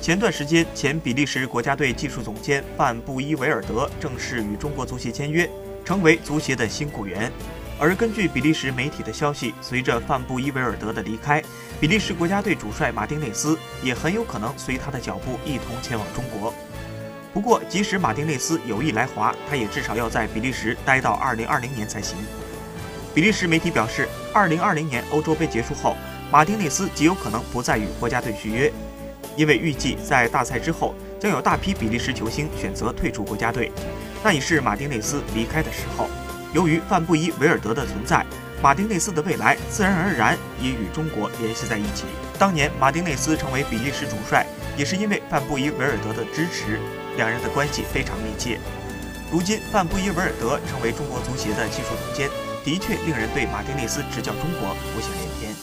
前段时间，前比利时国家队技术总监范布伊维尔德正式与中国足协签约，成为足协的新雇员。而根据比利时媒体的消息，随着范布伊维尔德的离开，比利时国家队主帅马丁内斯也很有可能随他的脚步一同前往中国。不过，即使马丁内斯有意来华，他也至少要在比利时待到2020年才行。比利时媒体表示，2020年欧洲杯结束后，马丁内斯极有可能不再与国家队续约。因为预计在大赛之后将有大批比利时球星选择退出国家队，那已是马丁内斯离开的时候。由于范布伊维尔德的存在，马丁内斯的未来自然而然也与中国联系在一起。当年马丁内斯成为比利时主帅，也是因为范布伊维尔德的支持，两人的关系非常密切。如今范布伊维尔德成为中国足协的技术总监，的确令人对马丁内斯执教中国浮想联翩。